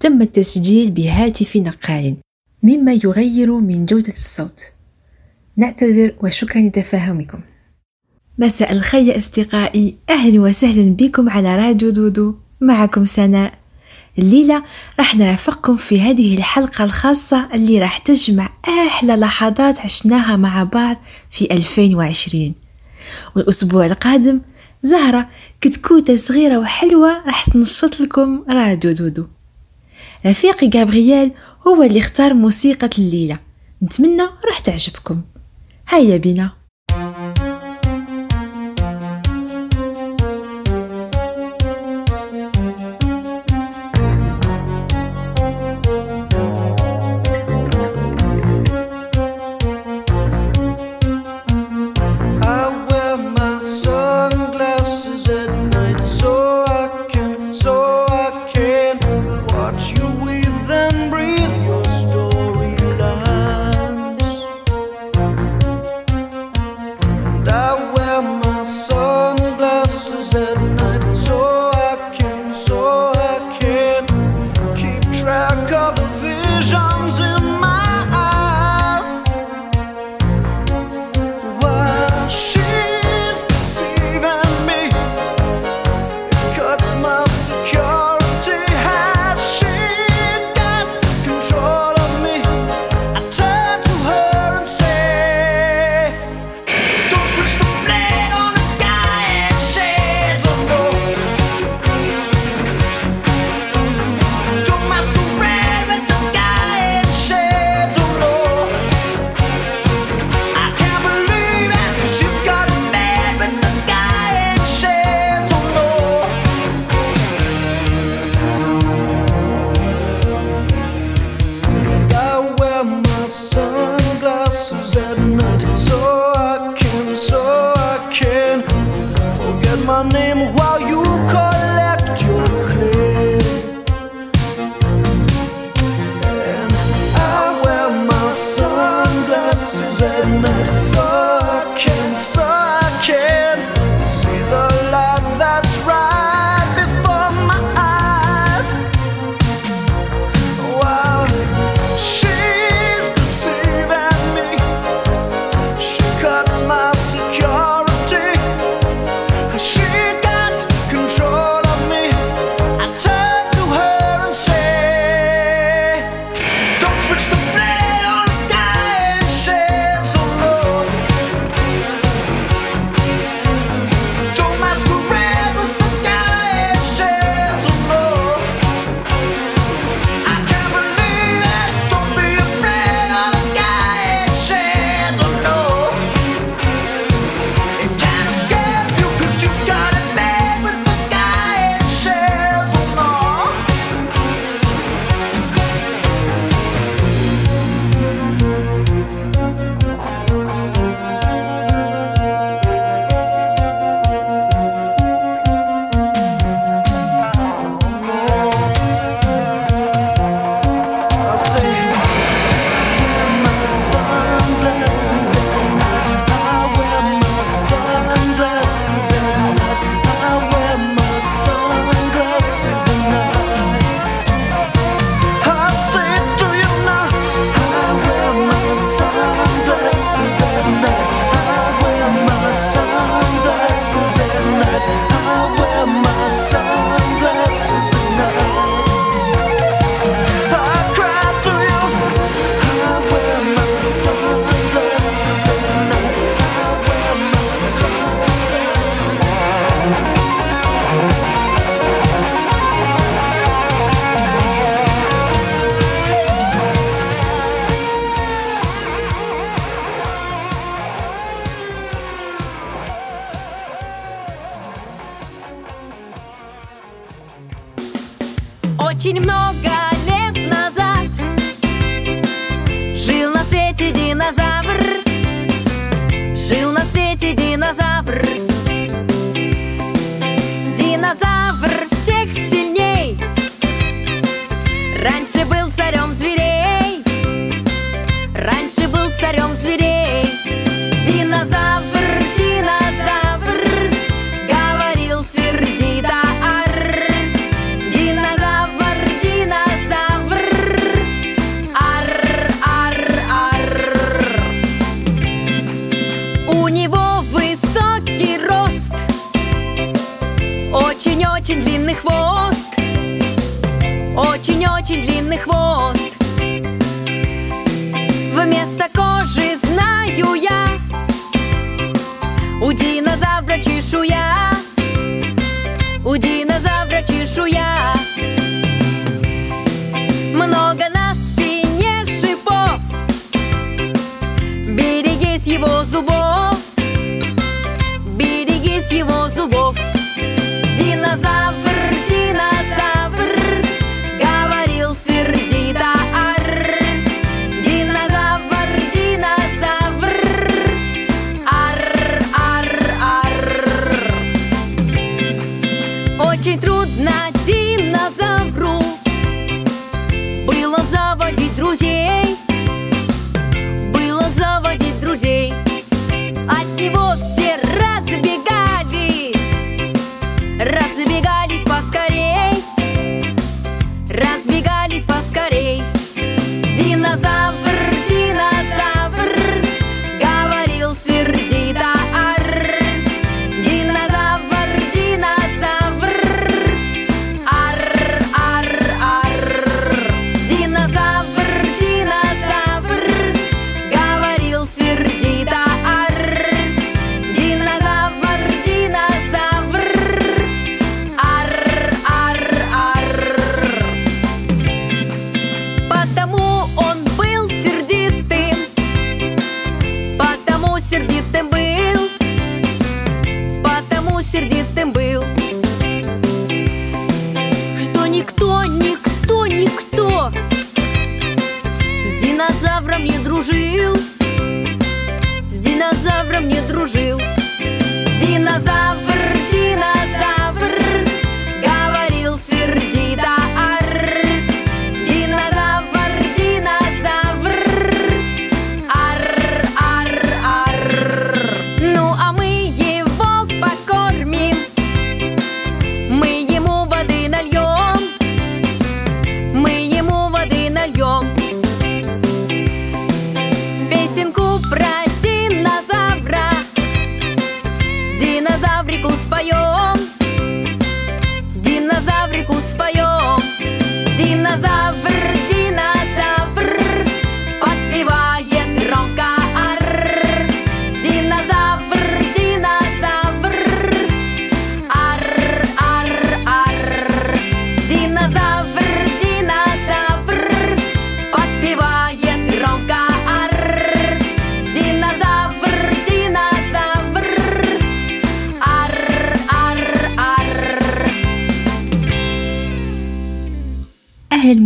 تم التسجيل بهاتف نقال مما يغير من جودة الصوت. نعتذر وشكرا لتفاهمكم. مساء الخير أصدقائي. أهلا وسهلا بكم على راديو دودو. معكم سناء. الليلة راح نرافقكم في هذه الحلقة الخاصة اللي راح تجمع أحلى لحظات عشناها مع بعض في 2020 والأسبوع القادم زهرة كتكوتة صغيرة وحلوة راح تنشط لكم راديو دودو. رفيقي جابرييل هو اللي اختار موسيقى الليلة. نتمنى راح تعجبكم. هيا بنا Очень-очень длинный хвост. Вместо кожи знаю я У динозавра чешуя. У динозавра чешуя. Много на спине шипов. Берегись его зубов. Берегись его зубов. Динозавр,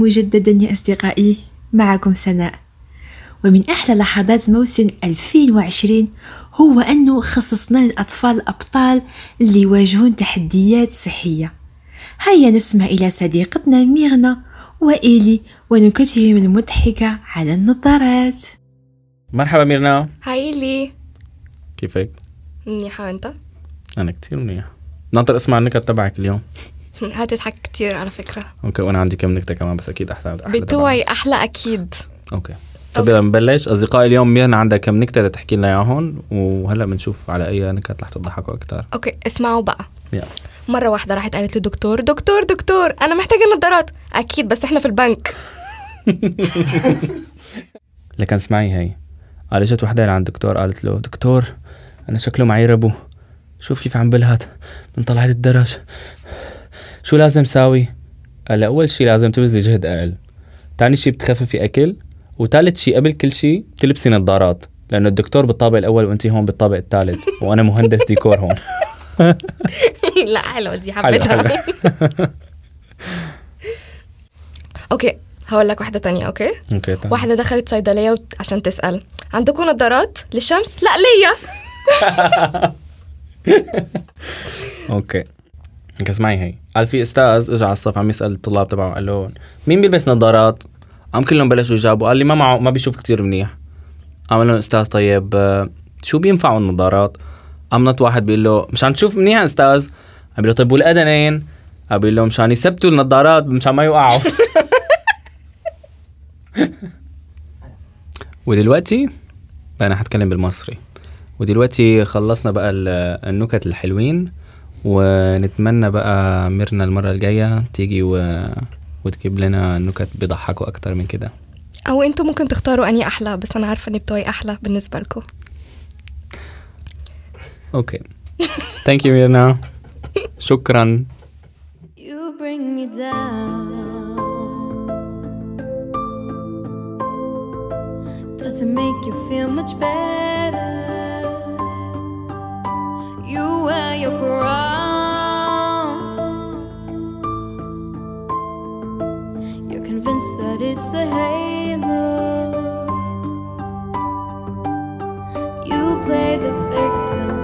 مجددا يا أصدقائي معكم سناء. ومن أحلى لحظات موسم 2020 هو أنه خصصنا للأطفال الأبطال اللي يواجهون تحديات صحية. هيا نسمع إلى صديقتنا ميغنا وإيلي ونكتهم المضحكة على النظارات. مرحبا ميرنا. هاي لي كيفك؟ منيحة وانت؟ أنا كتير منيح ناطر أسمع النكت تبعك اليوم. هتضحك كتير على فكرة. okay وأنا عندي كم نكتة كمان بس أكيد أحلى أحلى بتوعي أحلى أكيد. تبعك. okay. طب يلا نبلش أصدقائي اليوم ميرنا عندها كم نكتة تحكي لنا إياهم وهلأ بنشوف على أي نكت رح تضحكوا أكثر okay اسمعوا بقى. يلا. مرة واحدة راحت قالت للدكتور دكتور دكتور أنا محتاجة نظارات. أكيد بس إحنا في البنك. لكن اسمعي هي قال اجت وحدة لعند الدكتور قالت له دكتور أنا شكله معي ربو. شوف كيف عم بلهت من طلعت الدرج. شو لازم ساوي؟ قال لها أول شي لازم تبذلي جهد أقل. تاني شي بتخففي أكل وثالث شي قبل كل شي تلبسي نظارات لأنه الدكتور بالطابق الأول وأنت هون بالطابق الثالث وأنا مهندس ديكور هون. لا حلوة دي حبيتها. okay هقول لك واحدة تانية okay؟ okay تمام. واحدة دخلت صيدلية وت- عشان تسأل عندكم نظارات للشمس؟ لا ليا. okay. okay اسمعي هي قال في أستاذ اجى على الصف عم يسأل الطلاب تبعه قال لهم مين بيلبس نظارات؟ قام كلهم بلشوا يجاوبوا قال لي ما معه ما بيشوف كتير منيح قام لهم أستاذ طيب آه، شو بينفعوا النظارات؟ قام نط واحد بيقول له مشان تشوف منيح أستاذ قام له طيب والأذنين؟ قام بيقول له مشان يثبتوا النظارات مشان ما يوقعوا ودلوقتي أنا حتكلم بالمصري ودلوقتي خلصنا بقى ال- النكت الحلوين ونتمنى بقى ميرنا المرة الجاية تيجي و... وتجيب لنا نكت بيضحكوا أكتر من كده. أو أنتوا ممكن تختاروا أني أحلى بس أنا عارفة إني بتوعي أحلى بالنسبة لكم. okay. Thank you ميرنا. شكرا. You bring me down. Does it make you feel much better? You wear your crown. You're convinced that it's a halo. You play the victim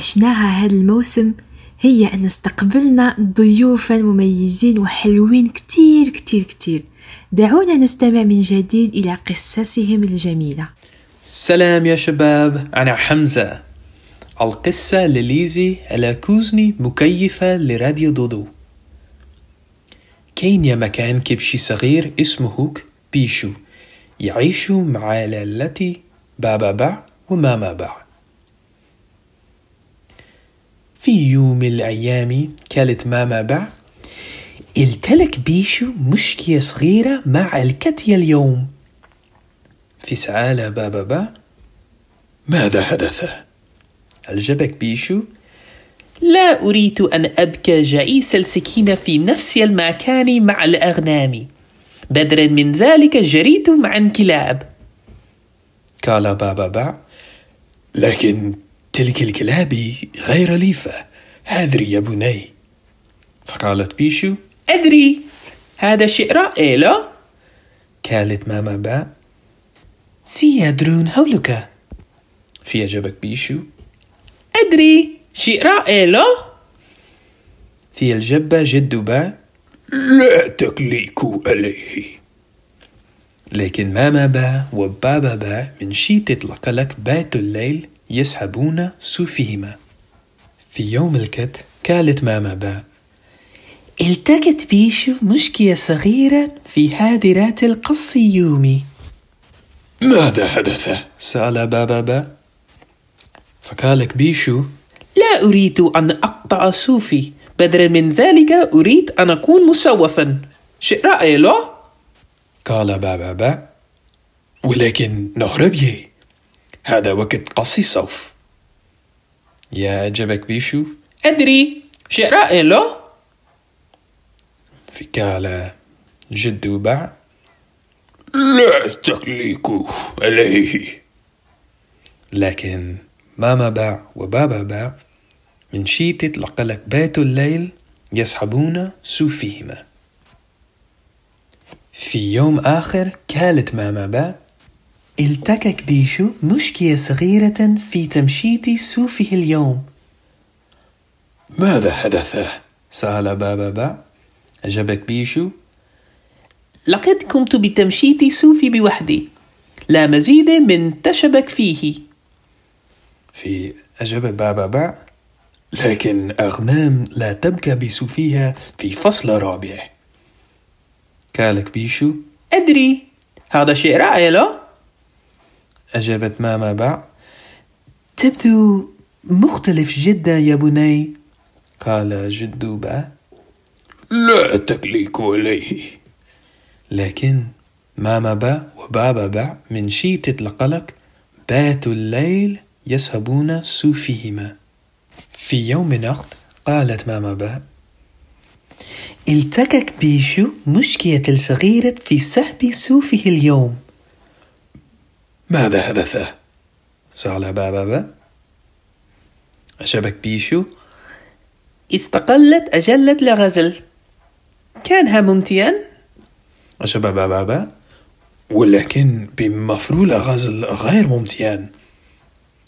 عشناها هذا الموسم هي أن استقبلنا ضيوفا مميزين وحلوين كتير كتير كتير. دعونا نستمع من جديد إلى قصصهم الجميلة. سلام يا شباب أنا حمزة. القصة لليزي على كوزني مكيفة لراديو دودو. كاين يا مكان كبشي صغير اسمه بيشو يعيش مع لالتي بابا باع وماما باع. في يوم من الأيام كانت ماما باع التلك بيشو مشكلة صغيرة مع الكتية اليوم في سعالة بابا باع ماذا حدث؟ أعجبك بيشو؟ لا أريد أن أبكى جعيس السكينة في نفس المكان مع الأغنام بدلا من ذلك جريت مع الكلاب قال بابا باع لكن تلك الكلاب غير ليفة. هذري يا بني. فقالت بيشو أدري هذا شيء رائع لا؟ قالت ماما باع سيدرون حولك في عجبك بيشو أدري شيء رائع لا؟ في الجبة جد باع لا تكليكوا عليه. لكن ماما با وبابا با من شي تطلق لك بات الليل. يسحبون سوفهما في يوم الكد قالت ماما با التقت بيشو مشكلة صغيرة في حادرات القص يومي. ماذا حدث؟ سأل بابا. با فقالك بيشو لا أريد أن أقطع سوفي. بدلا من ذلك أريد أن أكون مسوفا. شيء رائع لا؟ قال بابا با ولكن نهربي. هذا وقت قص الصوف. يا عجبك بيشو. أدري شيء رائع لا؟ في قال جد باع لا تكليكوا عليه. لكن ماما باع وبابا باع. من شي تطلق لك بيت الليل يسحبون سوفهما في يوم آخر قالت ماما باع. التكك بيشو مشكلة صغيرة في تمشيط سوفه اليوم. ماذا حدث؟ سأل بابا باع عجبك بيشو لقد قمت بتمشيط سوفي بوحدي. لا مزيد من تشبك فيه. في أجاب بابا باع لكن أغنام لا تبكى بسوفيها في فصل رابع. قالك بيشو أدري. هذا شيء رائع لا؟ أجابت ماما باع تبدو مختلف جدا يا بني. قال جد باع لا تكليك عليه. لكن ماما باع وبابا باع من شي تطلق لك بات الليل يسهبون سوفهما في يوم نقد قالت ماما باع التكك بيشو مشكلة صغيرة في سحب سوفه اليوم. ماذا حدث؟ سأل بابا. با عجبك بيشو. استقلت أجلة لغزل. كانها ممتعا عجب بابا. با ولكن بمفعول غزل غير ممتعا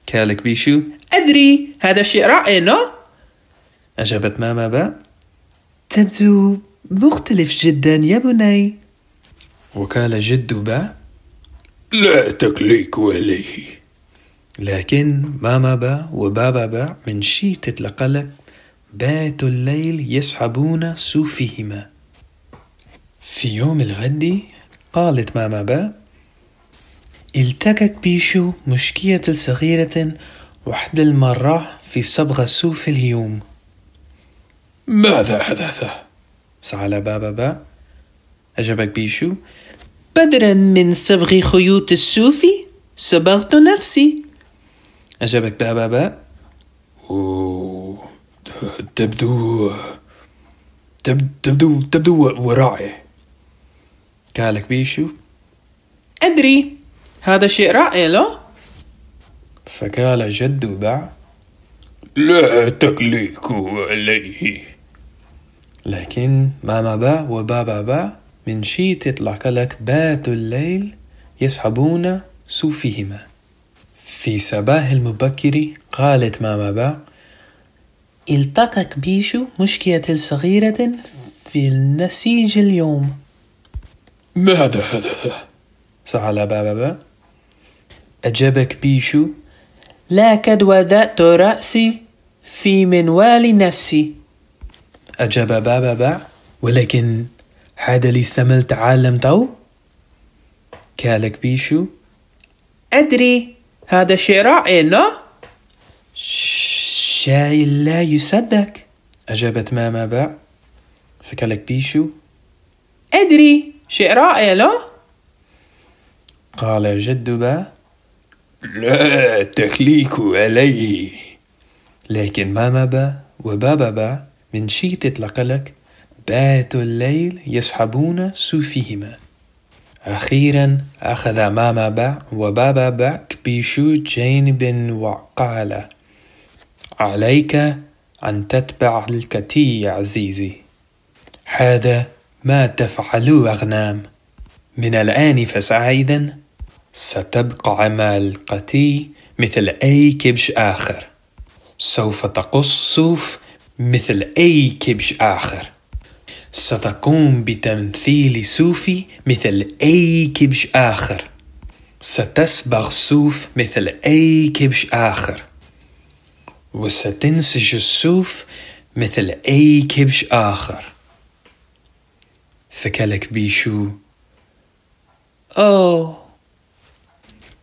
كالك بيشو. أدري هذا شيء رائع نو؟ أجابت ماما با تبدو مختلف جدا يا بني. وقال جد با. لا تكليك عليه لكن ماما با وبابا با من شيتة القلق بات الليل يسحبون سوفهما في يوم الغد قالت ماما با التقت بيشو مشكية صغيرة وحد المرة في صبغة سوف اليوم. ماذا حدث؟ سأل بابا با أجابك بيشو بدلا من صبغ خيوط السوف صبغت نفسي. أجابك بابا با أوه، تبدو تب- تبدو تبدو ورائع. قالك بيشو. أدري هذا شيء رائع لا؟ فقال جد باع. لا تكليك عليه. لكن ماما با وبابا با من شي تطلع لك بات الليل يسحبون سوفهما في صباح المبكر قالت ماما با التقك بيشو مشكلة صغيرة في النسيج اليوم. ماذا حدث؟ سأل بابا با أجابك بيشو لقد وضعت رأسي في منوال نفسي. أجاب بابا با ولكن هذا اللي استمل تعلم تو قالك بيشو. أدري هذا شيء رائع لا؟ شيء لا يصدق. أجابت ماما با. فقالك بيشو. أدري شيء رائع لا؟ قال جد با. لا تكليك عليه. لكن ماما با وبابا با من شي تطلق لك. باتوا الليل يسحبون سوفهما أخيرا أخذ ماما با وبابا با بيشو جانب وقال عليك أن تتبع الكتي يا عزيزي. هذا ما تفعلوا أغنام. من الآن فسعيدا. ستبقى مع القتي مثل أي كبش آخر. سوف تقص صوف مثل أي كبش آخر. ستقوم بتمثيل صوفي مثل أي كبش آخر. ستسبغ صوف مثل أي كبش آخر. وستنسج الصوف مثل أي كبش آخر. فكلك بيشو. أوه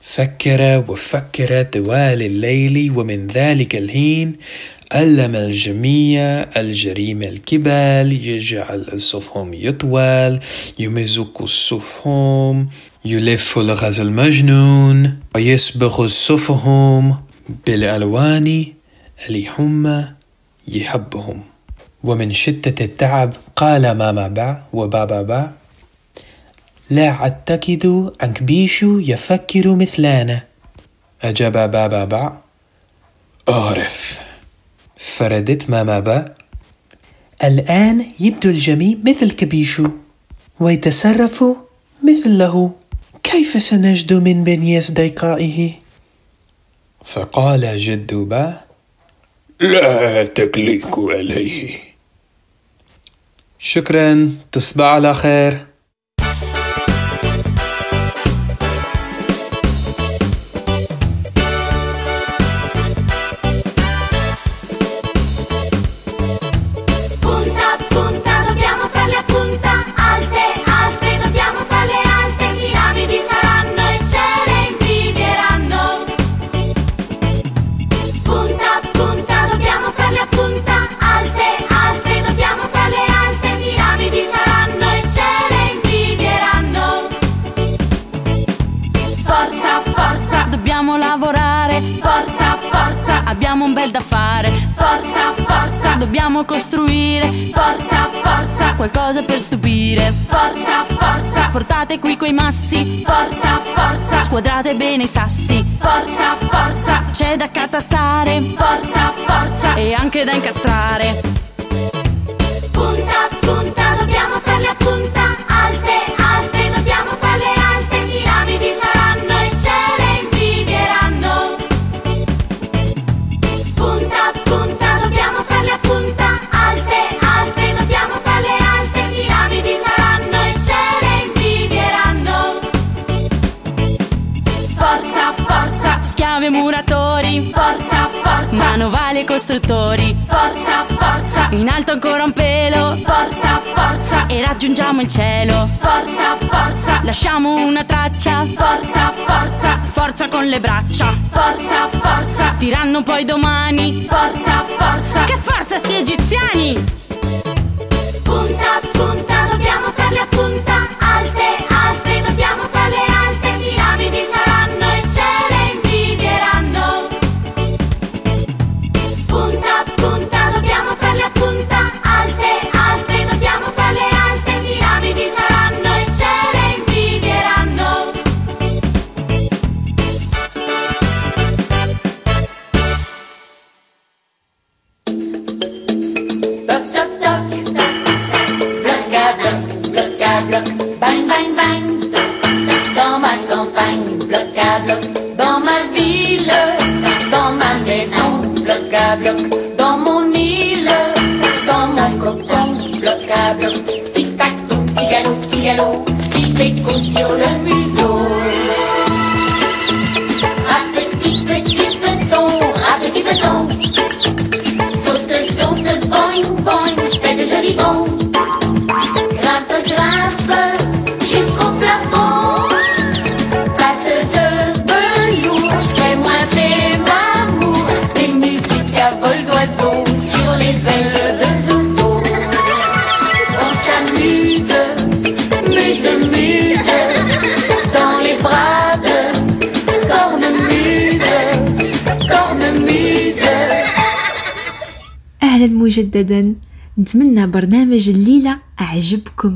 فكر وفكر طوال الليل ومن ذلك الحين علم الجميع الجريمة الكبال يجعل صفهم يطول يمزق صفهم يلف الغاز المجنون ويصبغ صفهم بالألوان اللي هم يحبهم. ومن شدة التعب قال ماما با وبابا با لا أعتقد أن بيشو يفكر مثلنا أجاب بابا با أعرف. فردت ماما با. الآن يبدو الجميع مثل كبيشو ويتصرف مثله كيف سنجد من بين أصدقائه؟ فقال جد با. لا تكليك عليه. شكرا تصبح على خير. Abbiamo un bel da fare. Forza, forza, dobbiamo costruire. Forza, forza, qualcosa per stupire. Forza, forza, portate qui quei massi. Forza, forza, squadrate bene i sassi. Forza, forza, c'è da catastare. Forza, forza, e anche da incastrare. Costruttori. Forza, forza. In alto ancora un pelo. Forza, forza. E raggiungiamo il cielo. Forza, forza. Lasciamo una traccia. Forza, forza. Forza con le braccia. Forza, forza. Diranno poi domani. Forza, forza. Che forza sti egiziani! Punta, punta, dobbiamo farle a punta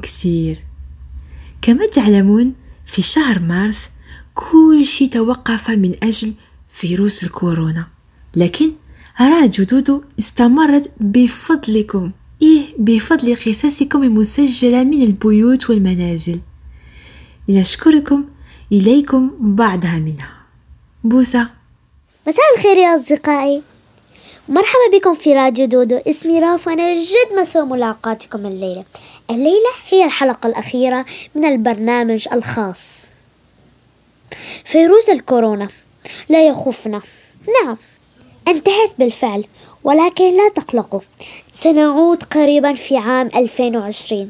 كثير. كما تعلمون في شهر مارس كل شيء توقف من أجل فيروس الكورونا. لكن راديو دودو استمرت بفضلكم. إيه بفضل قصصكم المسجلة من البيوت والمنازل. لنشكركم إليكم بعضها منها. بوسة. مساء الخير يا أصدقائي. مرحبا بكم في راديو دودو. اسمي راف وأنا جد مسوى ملاقاتكم الليلة. الليلة هي الحلقة الأخيرة من البرنامج الخاص. فيروس الكورونا لا يخفنا. نعم انتهت بالفعل ولكن لا تقلقوا سنعود قريبا في عام 2020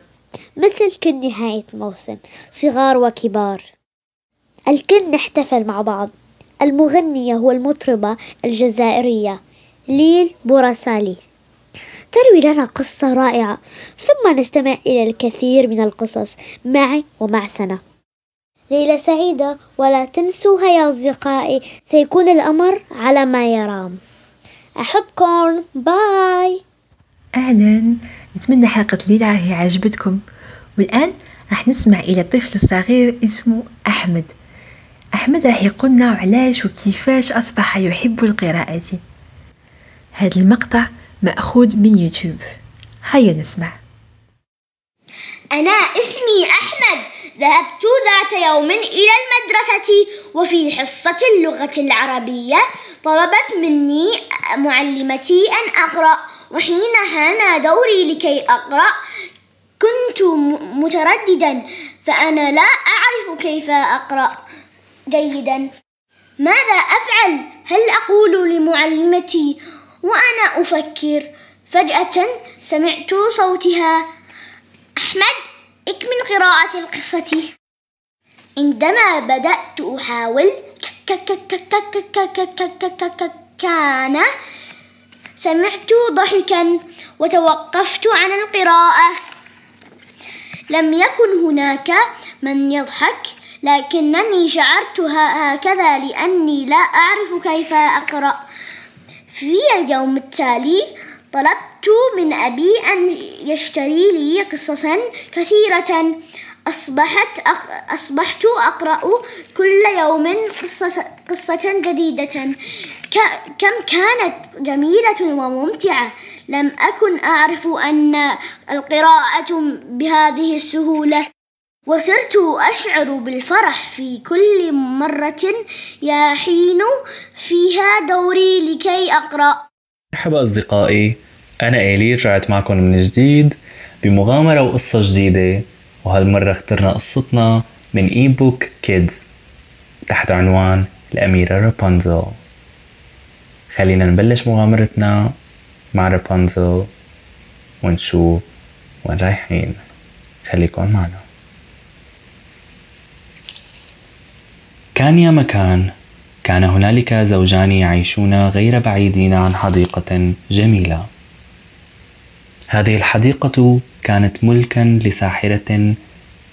مثل كل نهاية موسم صغار وكبار. الكل نحتفل مع بعض. المغنية والمطربة الجزائرية ليل بوراسالي. تروي لنا قصة رائعة. ثم نستمع إلى الكثير من القصص. معي ومع سنة. ليلة سعيدة ولا تنسوها يا أصدقائي. سيكون الأمر على ما يرام. أحبكم. باي أهلا. نتمنى حلقة الليلة هي عجبتكم. والآن راح نسمع إلى طفل صغير اسمه أحمد. أحمد راح يقولنا علاش وكيفاش أصبح يحب القراءة. هذا المقطع مأخوذ من يوتيوب. هيا نسمع. أنا اسمي أحمد. ذهبت ذات يوم إلى المدرسة وفي حصة اللغة العربية طلبت مني معلمتي أن أقرأ وحين حان دوري لكي أقرأ. كنت مترددا فأنا لا أعرف كيف أقرأ. جيدا. ماذا أفعل؟ هل أقول لمعلمتي وأنا أفكر فجأة سمعت صوتها أحمد اكمل قراءة القصة عندما بدأت أحاول كان سمعت ضحكا وتوقفت عن القراءة لم يكن هناك من يضحك لكنني شعرت هكذا لأني لا أعرف كيف أقرأ في اليوم التالي طلبت من أبي أن يشتري لي قصصا كثيرة. أصبحت أق... أصبحت أقرأ كل يوم قصة, قصة جديدة. ك... كم كانت جميلة وممتعة. لم أكن أعرف أن القراءة بهذه السهولة. وصرت أشعر بالفرح في كل مرة يحين فيها دوري لكي أقرأ. مرحبا أصدقائي. أنا إيلي رجعت معكم من جديد بمغامرة وقصة جديدة وهالمرة اخترنا قصتنا من إي بوك كيدز تحت عنوان الأميرة رابنزل خلينا نبلش مغامرتنا مع رابنزل ونشوف وين رايحين. خليكن معنا. كان يا مكان. كان هنالك زوجان يعيشون غير بعيدين عن حديقة جميلة. هذه الحديقة كانت ملكا لساحرة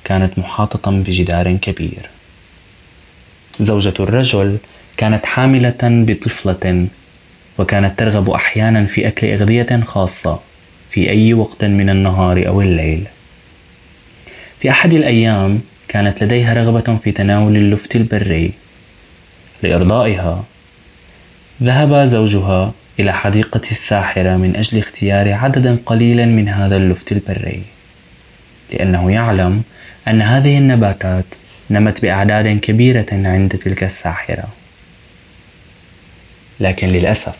كانت محاطة بجدار كبير. زوجة الرجل كانت حاملة بطفلة وكانت ترغب أحيانا في أكل أغذية خاصة في أي وقت من النهار أو الليل. في أحد الأيام كانت لديها رغبة في تناول اللفت البري لإرضائها ذهب زوجها إلى حديقة الساحرة من أجل اختيار عدد قليل من هذا اللفت البري لأنه يعلم أن هذه النباتات نمت بأعداد كبيرة عند تلك الساحرة. لكن للأسف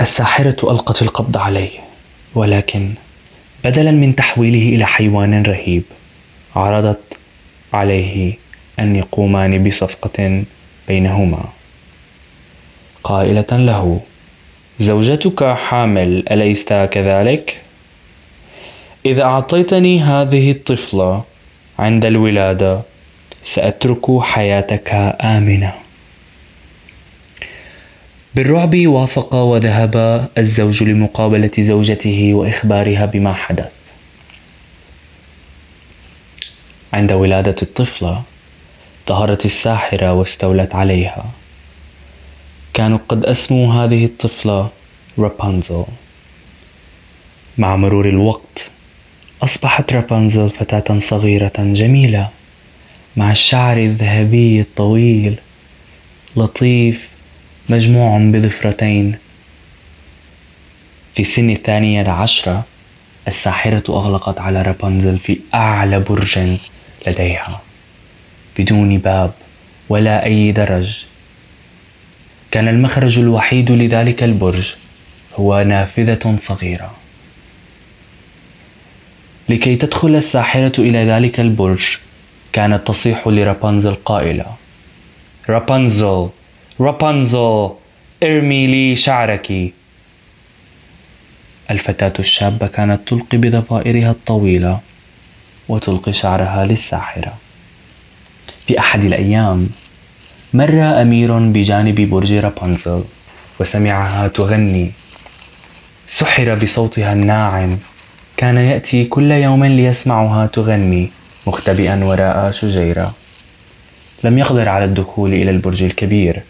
الساحرة ألقت القبض عليه ولكن بدلا من تحويله إلى حيوان رهيب. عرضت عليه أن يقومان بصفقة بينهما. قائلة له زوجتك حامل أليس كذلك؟ إذا أعطيتني هذه الطفلة عند الولادة سأترك حياتك آمنة. بالرعب وافق وذهب الزوج لمقابلة زوجته وإخبارها بما حدث. عند ولادة الطفلة ظهرت الساحرة واستولت عليها. كانوا قد أسموا هذه الطفلة رابنزل مع مرور الوقت أصبحت رابنزل فتاة صغيرة جميلة مع الشعر الذهبي الطويل لطيف مجموع بضفرتين. في سن الثانية عشرة الساحرة أغلقت على رابنزل في أعلى برج لديها بدون باب ولا أي درج. كان المخرج الوحيد لذلك البرج هو نافذة صغيرة. لكي تدخل الساحرة إلى ذلك البرج كانت تصيح لرابنزل قائلة. رابنزل رابنزل ارمي لي شعرك. الفتاة الشابة كانت تلقي بضفائرها الطويلة. وتلقي شعرها للساحرة. في أحد الأيام مر أمير بجانب برج رابنزل وسمعها تغني. سحر بصوتها الناعم. كان يأتي كل يوم ليسمعها تغني مختبئا وراء شجيرة. لم يقدر على الدخول إلى البرج الكبير.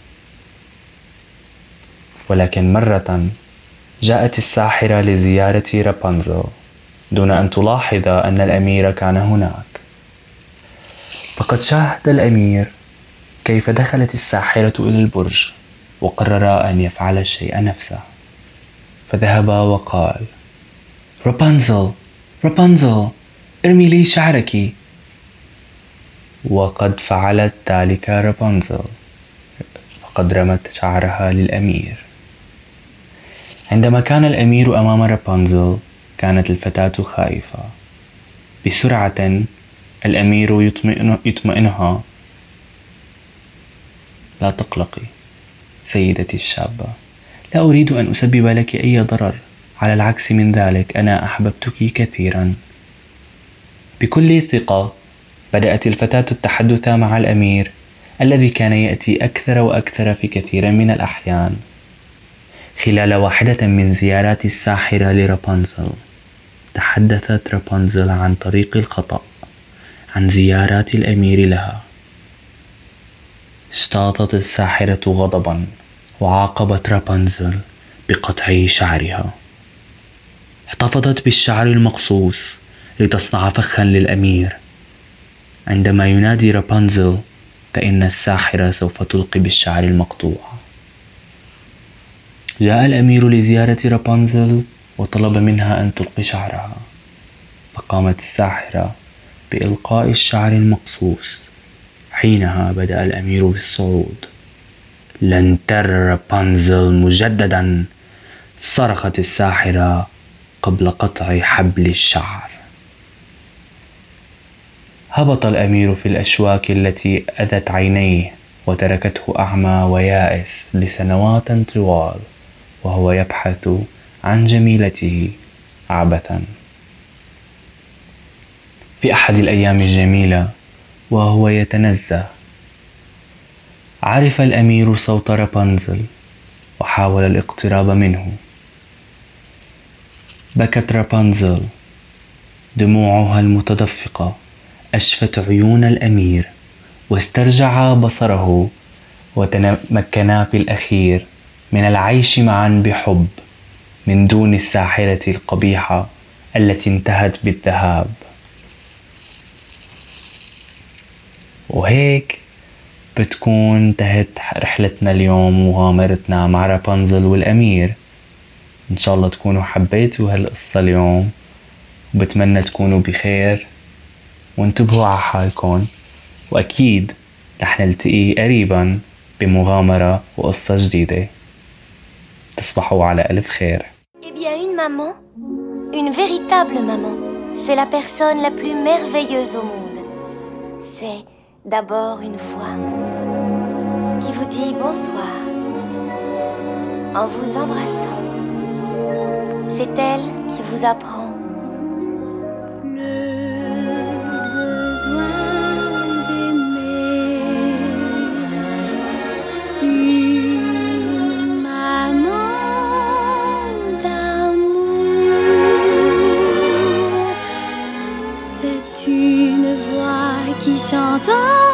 ولكن مرة جاءت الساحرة لزيارة رابنزل. دون أن تلاحظ أن الأمير كان هناك. فقد شاهد الأمير كيف دخلت الساحرة إلى البرج وقرر أن يفعل الشيء نفسه. فذهب وقال رابنزل رابنزل ارمي لي شعرك. وقد فعلت ذلك رابنزل فقد رمت شعرها للأمير. عندما كان الأمير أمام رابنزل كانت الفتاة خائفة بسرعة الأمير يطمئن يطمئنها. لا تقلقي سيدتي الشابة لا أريد أن أسبب لك أي ضرر. على العكس من ذلك أنا أحببتك كثيرا. بكل ثقة بدأت الفتاة التحدث مع الأمير الذي كان يأتي أكثر وأكثر في كثير من الأحيان. خلال واحدة من زيارات الساحرة لرابنزل تحدثت رابنزل عن طريق الخطأ عن زيارات الأمير لها. اشتاطت الساحرة غضبا وعاقبت رابنزل بقطع شعرها. احتفظت بالشعر المقصوص لتصنع فخا للأمير. عندما ينادي رابنزل فإن الساحرة سوف تلقي بالشعر المقطوع. جاء الأمير لزيارة رابنزل وطلب منها أن تلقي شعرها. فقامت الساحرة بإلقاء الشعر المقصوص. حينها بدأ الأمير بالصعود. لن تر رابنزل مجددا صرخت الساحرة قبل قطع حبل الشعر. هبط الأمير في الأشواك التي أذت عينيه وتركته أعمى ويائس لسنوات طوال وهو يبحث عن جميلته عبثا. في أحد الأيام الجميلة وهو يتنزه عرف الأمير صوت رابنزل وحاول الاقتراب منه. بكت رابنزل دموعها المتدفقة أشفت عيون الأمير واسترجع بصره وتمكنا في الأخير من العيش معا بحب. من دون الساحره القبيحة التي انتهت بالذهاب. وهيك بتكون انتهت رحلتنا اليوم ومغامرتنا مع رابنزل والأمير. إن شاء الله تكونوا حبيتوا هالقصة اليوم. وبتمنى تكونوا بخير. وانتبهوا على حالكم. وأكيد رح نلتقي قريبا بمغامرة وقصة جديدة. تصبحوا على ألف خير. Une maman, une véritable maman, c'est la personne la plus merveilleuse au monde. C'est d'abord une voix qui vous dit bonsoir en vous embrassant. C'est elle qui vous apprend 晓得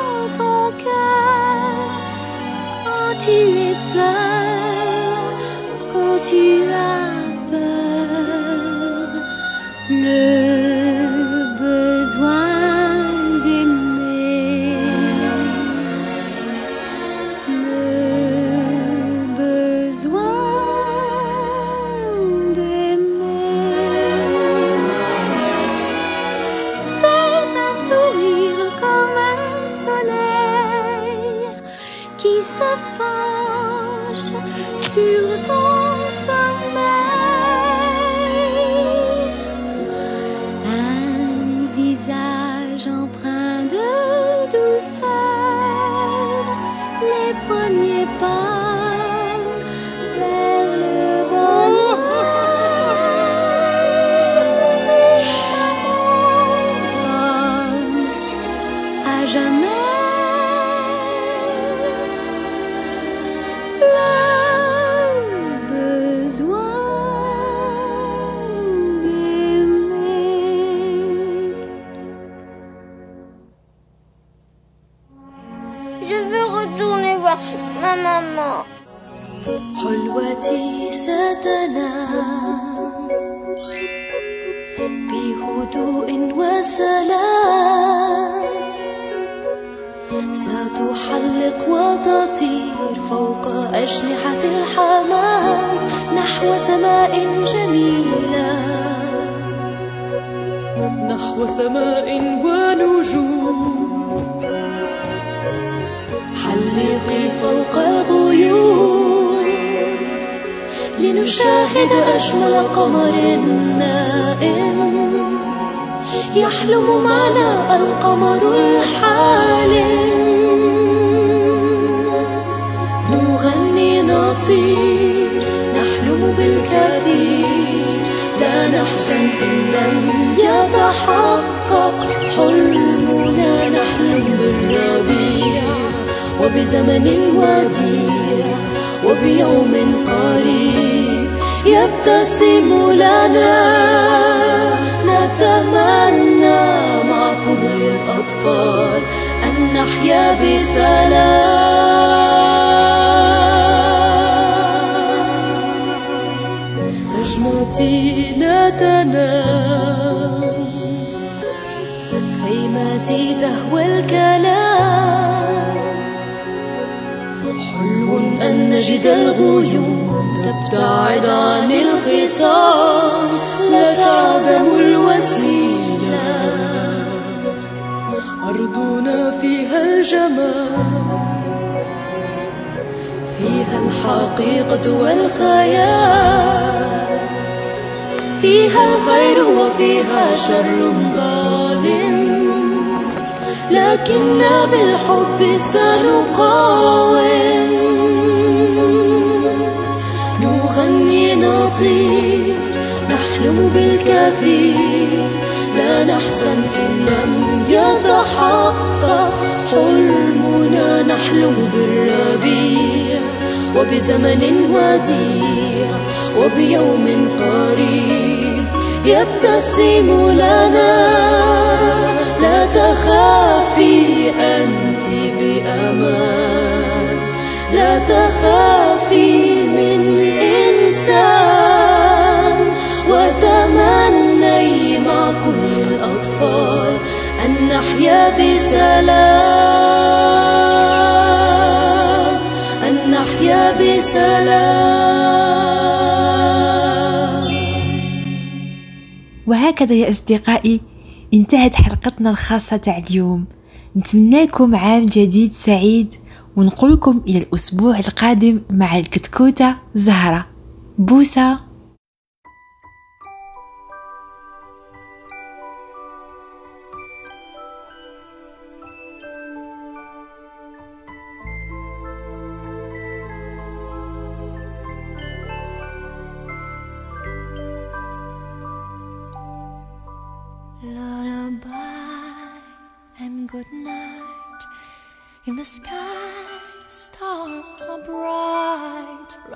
وبيوم قريب يبتسم لنا نتمنى مع كل الأطفال أن نحيا بسلام. نجمتي لا تنام خيمتي تهوى الكلام. أن نجد الغيوم تبتعد عن الخصام لا تعدم الوسيلة. أرضنا فيها الجمال فيها الحقيقة والخيال. فيها الخير وفيها شر ظالم لكننا بالحب سنقاوم. نطير نحلم بالكثير لا نحزن إن لم يتحقق. حلمنا نحلم بالربيع وبزمن وديع وبيوم قريب يبتسم لنا. لا تخافي أنت بأمان لا تخافي نحيا بسلام أن نحيا بسلام. وهكذا يا أصدقائي انتهت حلقتنا الخاصة تاع اليوم. نتمنى لكم عام جديد سعيد ونقولكم إلى الأسبوع القادم مع الكتكوتة زهرة. بوسة.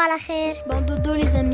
على خير. Bon dodo les amis.